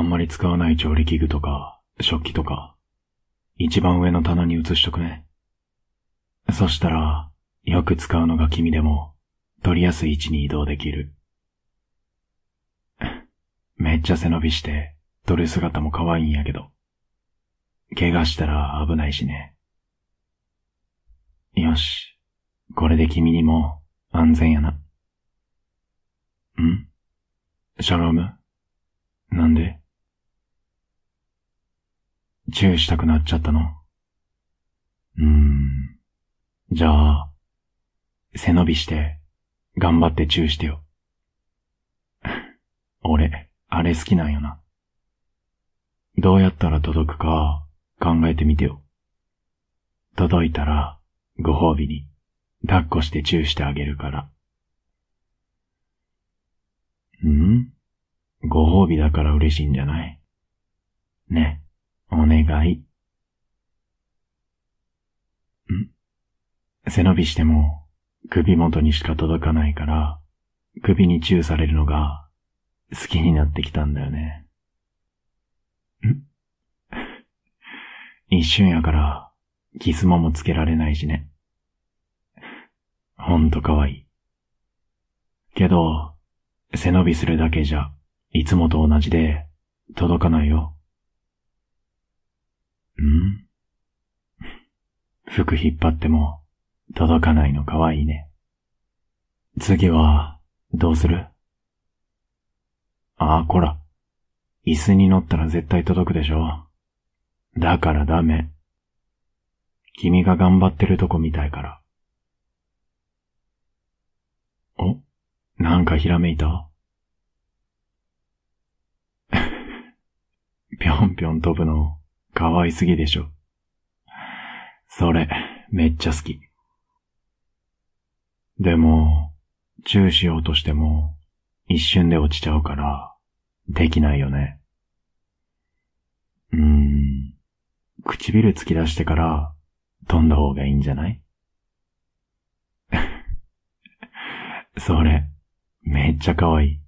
あんまり使わない調理器具とか、食器とか、一番上の棚に移しとくね。そしたら、よく使うのが君でも、取りやすい位置に移動できる。めっちゃ背伸びして、取る姿も可愛いんやけど。怪我したら危ないしね。よし。これで君にも安全やな。ん？シャローム？なんで？チューしたくなっちゃったのうーん。じゃあ、背伸びして、頑張ってチューしてよ。俺、あれ好きなんよな。どうやったら届くか考えてみてよ。届いたら、ご褒美に、抱っこしてチューしてあげるから。ん？ご褒美だから嬉しいんじゃない？ね、お願い。ん？背伸びしても、首元にしか届かないから、首にチューされるのが、好きになってきたんだよね。ん？一瞬やから、キスももつけられないしね。ほんとかわいい。けど、背伸びするだけじゃ、いつもと同じで、届かないよ。ん？服引っ張っても、届かないのかわいいね。次は、どうする？ああ、こら。椅子に乗ったら絶対届くでしょ。だからダメ。君が頑張ってるとこ見たいから。お？なんかひらめいた？ぴょんぴょん飛ぶの、可愛すぎでしょ。それ、めっちゃ好き。でも、チューしようとしても、一瞬で落ちちゃうから、できないよね。うーん、唇突き出してから飛んだ方がいいんじゃない？それ、めっちゃ可愛い。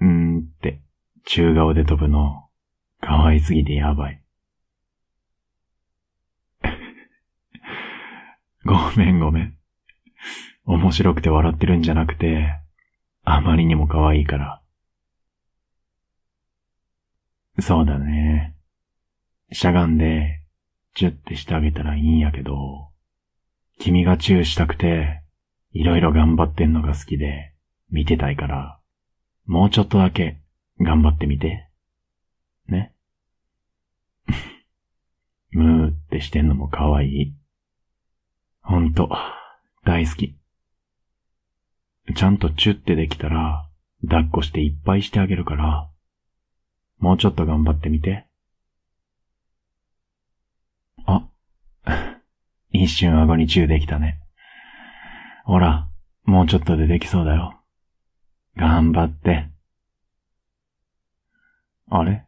うーんって、中顔で飛ぶの、可愛すぎてやばい。ごめんごめん。面白くて笑ってるんじゃなくて、あまりにも可愛いから。そうだね。しゃがんで、チュってしてあげたらいいんやけど、君がチューしたくて、いろいろ頑張ってんのが好きで、見てたいから、もうちょっとだけ頑張ってみて。ね。ムーってしてんのも可愛い。ほんと、大好き。ちゃんとチュってできたら、抱っこしていっぱいしてあげるから、もうちょっと頑張ってみて。あ、一瞬顎にチューできたね。ほら、もうちょっとでできそうだよ。頑張って。あれ？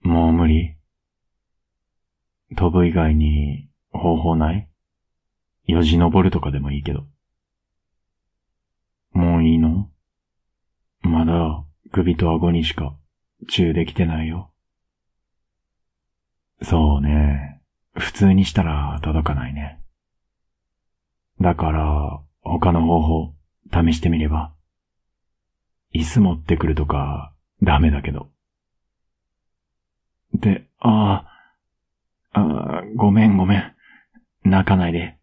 もう無理？飛ぶ以外に方法ない？よじ登るとかでもいいけど。もういいの？まだ首と顎にしかチューできてないよ。そうね。普通にしたら届かないね。だから、他の方法、試してみれば。椅子持ってくるとか、ダメだけど。で、あ、あごめんごめん。泣かないで。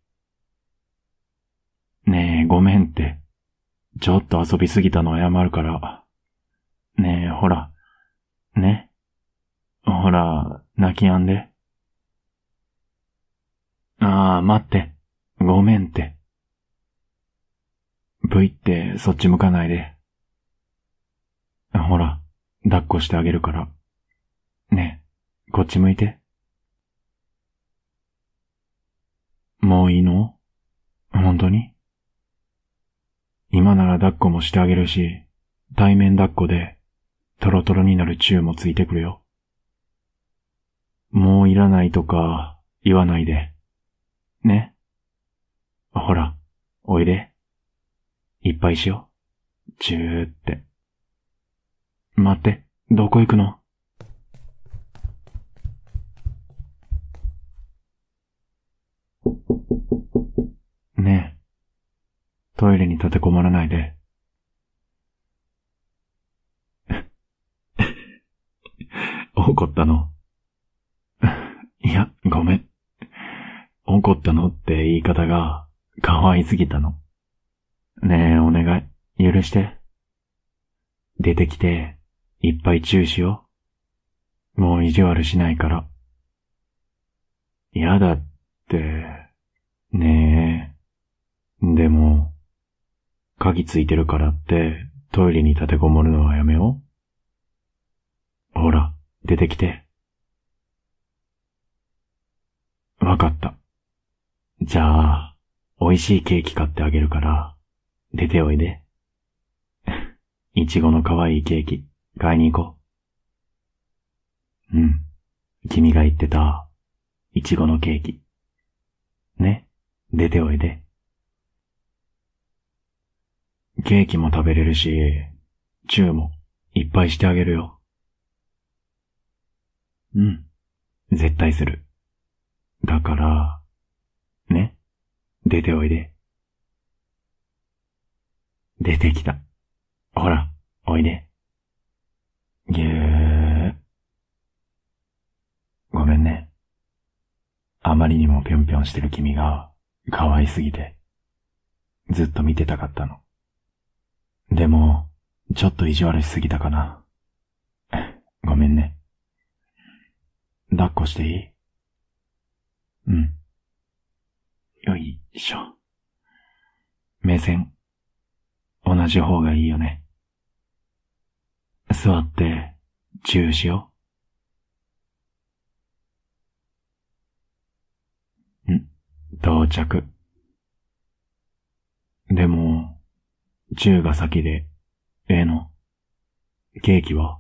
ごめんって。ちょっと遊びすぎたの謝るから。ねえ、ほら。ね。ほら、泣き止んで。ああ、待って。ごめんって。V ってそっち向かないで。ほら、抱っこしてあげるから。ねえ、こっち向いて。もういいの？本当に？今なら抱っこもしてあげるし、対面抱っこで、トロトロになるチューもついてくるよ。もういらないとか言わないで。ね？ほら、おいで。いっぱいしよう。チューって。待って、どこ行くの？トイレに立てこもらないで。怒ったの？いや、ごめん。怒ったのって言い方が可愛すぎたの。ねえ、お願い。許して。出てきて、いっぱいチューしよう。もう意地悪しないから。やだって、ねえ。でも、鍵ついてるからってトイレに立てこもるのはやめよう。ほら、出てきて。わかった。じゃあ、美味しいケーキ買ってあげるから、出ておいで。いちごの可愛いケーキ、買いに行こう。うん。君が言ってた、いちごのケーキ。ね、出ておいで。ケーキも食べれるし、チューもいっぱいしてあげるよ。うん。絶対する。だから、ね。出ておいで。出てきた。ほら、おいで。ぎゅー。ごめんね。あまりにもぴょんぴょんしてる君が可愛すぎて、ずっと見てたかったの。でも、ちょっと意地悪しすぎたかな。ごめんね。抱っこしていい？うん。よいしょ。目線、同じ方がいいよね。座って、チューしよう。ん、到着。でも、チューが先で、ええのケーキは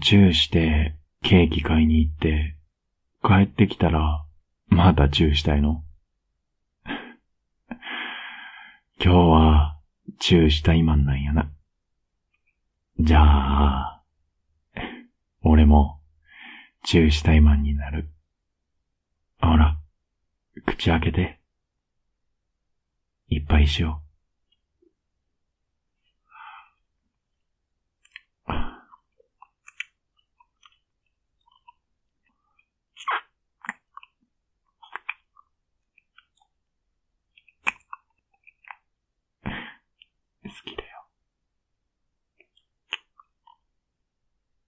チューして、ケーキ買いに行って、帰ってきたら、またチューしたいの 今日は、チューしたいマンなんやな。じゃあ、俺も、チューしたいマンになる。ほら、口開けて。いっぱいしよう。